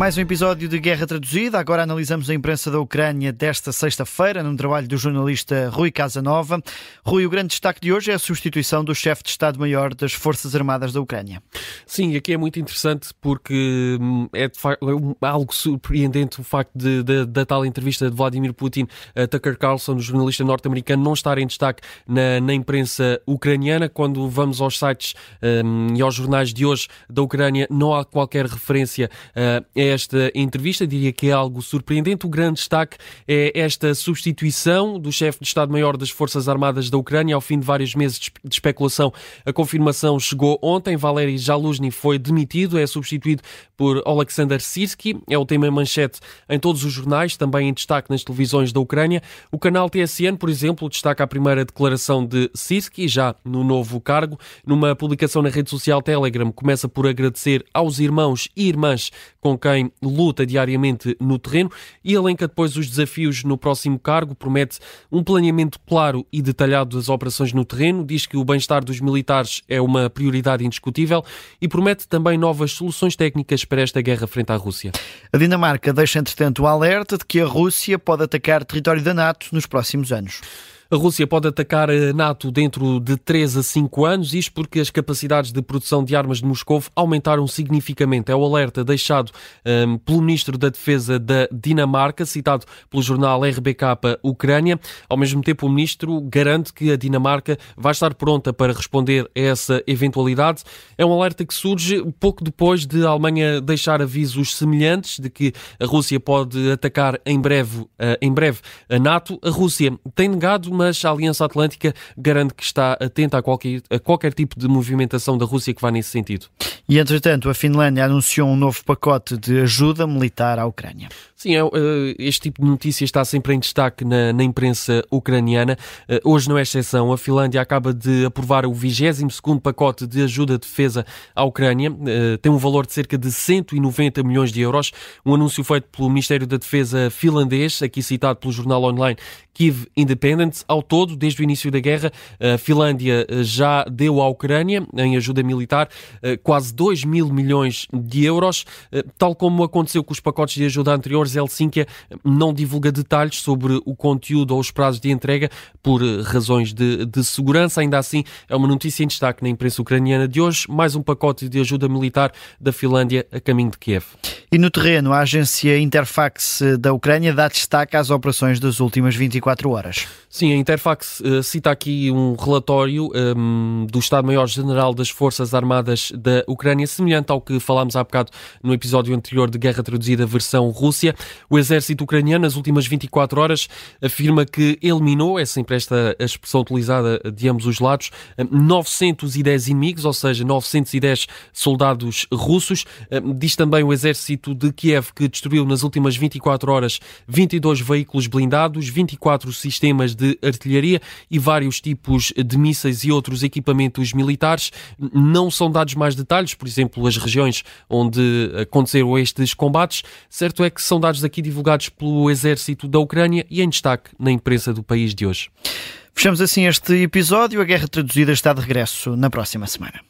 Mais um episódio de Guerra Traduzida. Agora analisamos a imprensa da Ucrânia desta sexta-feira, num trabalho do jornalista Rui Casanova. Rui, o grande destaque de hoje é a substituição do chefe de Estado-Maior das Forças Armadas da Ucrânia. Sim, aqui é muito interessante porque hum, é, é algo surpreendente o facto de, de, da tal entrevista de Vladimir Putin a Tucker Carlson, o jornalista norte-americano, não estar em destaque na, na, imprensa ucraniana. Quando vamos aos sites um, e aos jornais de hoje da Ucrânia, não há qualquer referência uh, a esta entrevista, diria que é algo surpreendente. O grande destaque é esta substituição do chefe de Estado-Maior das Forças Armadas da Ucrânia ao fim de vários meses de especulação. A confirmação chegou ontem. Valery Jaluzny foi demitido, é substituído por Alexander Sirsky. É o tema manchete em todos os jornais, também em destaque nas televisões da Ucrânia. O canal TSN, por exemplo, destaca a primeira declaração de Sirsky, já no novo cargo. Numa publicação na rede social Telegram, começa por agradecer aos irmãos e irmãs com quem luta diariamente no terreno e elenca depois os desafios no próximo cargo, promete um planeamento claro e detalhado das operações no terreno, diz que o bem-estar dos militares é uma prioridade indiscutível e promete também novas soluções técnicas para esta guerra frente à Rússia. A Dinamarca deixa, entretanto, o alerta de que a Rússia pode atacar território da NATO nos próximos anos. A Rússia pode atacar a NATO dentro de 3 a 5 anos, isto porque as capacidades de produção de armas de Moscou aumentaram significativamente. É o alerta deixado um, pelo Ministro da Defesa da Dinamarca, citado pelo jornal RBK Ucrânia. Ao mesmo tempo, o Ministro garante que a Dinamarca vai estar pronta para responder a essa eventualidade. É um alerta que surge pouco depois de a Alemanha deixar avisos semelhantes de que a Rússia pode atacar em breve, uh, em breve a NATO. A Rússia tem negado mas a Aliança Atlântica garante que está atenta a qualquer, a qualquer tipo de movimentação da Rússia que vá nesse sentido. E, entretanto, a Finlândia anunciou um novo pacote de ajuda militar à Ucrânia. Sim, é, eh, este tipo de notícias está sempre em destaque na, na imprensa ucraniana. Eh, hoje não é exceção. A Finlândia acaba de aprovar o 22º pacote de ajuda de defesa à Ucrânia. Eh, tem um valor de cerca de 190 milhões de euros. Um anúncio feito pelo Ministério da Defesa finlandês, aqui citado pelo jornal online Kiev Independent. Ao todo, desde o início da guerra, a Finlândia já deu à Ucrânia, em ajuda militar, quase 2 mil milhões de euros, eh, tal como aconteceu com os pacotes de ajuda anteriores. Helsínquia não divulga detalhes sobre o conteúdo ou os prazos de entrega por eh, razões de, de segurança. Ainda assim, é uma notícia em destaque na imprensa ucraniana de hoje. Mais um pacote de ajuda militar da Finlândia a caminho de Kiev. E no terreno, a agência Interfax eh, da Ucrânia dá destaque às operações das últimas 24 horas. Sim, Interfax uh, cita aqui um relatório um, ehm, do Estado-Maior-General das Forças Armadas da Ucrânia semelhante ao que falámos há bocado no episódio anterior de Guerra Traduzida versão Rússia. O exército ucraniano, nas últimas 24 horas, afirma que eliminou, é sempre esta a expressão utilizada de ambos os lados, 910 inimigos, ou seja, 910 soldados russos. Diz também o exército de Kiev que destruiu nas últimas 24 horas 22 veículos blindados, 24 sistemas de artilharia e vários tipos de mísseis e outros equipamentos militares. Não são dados mais detalhes, por exemplo, as regiões onde aconteceram estes combates. Certo é que são dados aqui divulgados pelo exército da Ucrânia e em destaque na imprensa do país de hoje. Fechamos assim este episódio. A Guerra Traduzida está de regresso na próxima semana.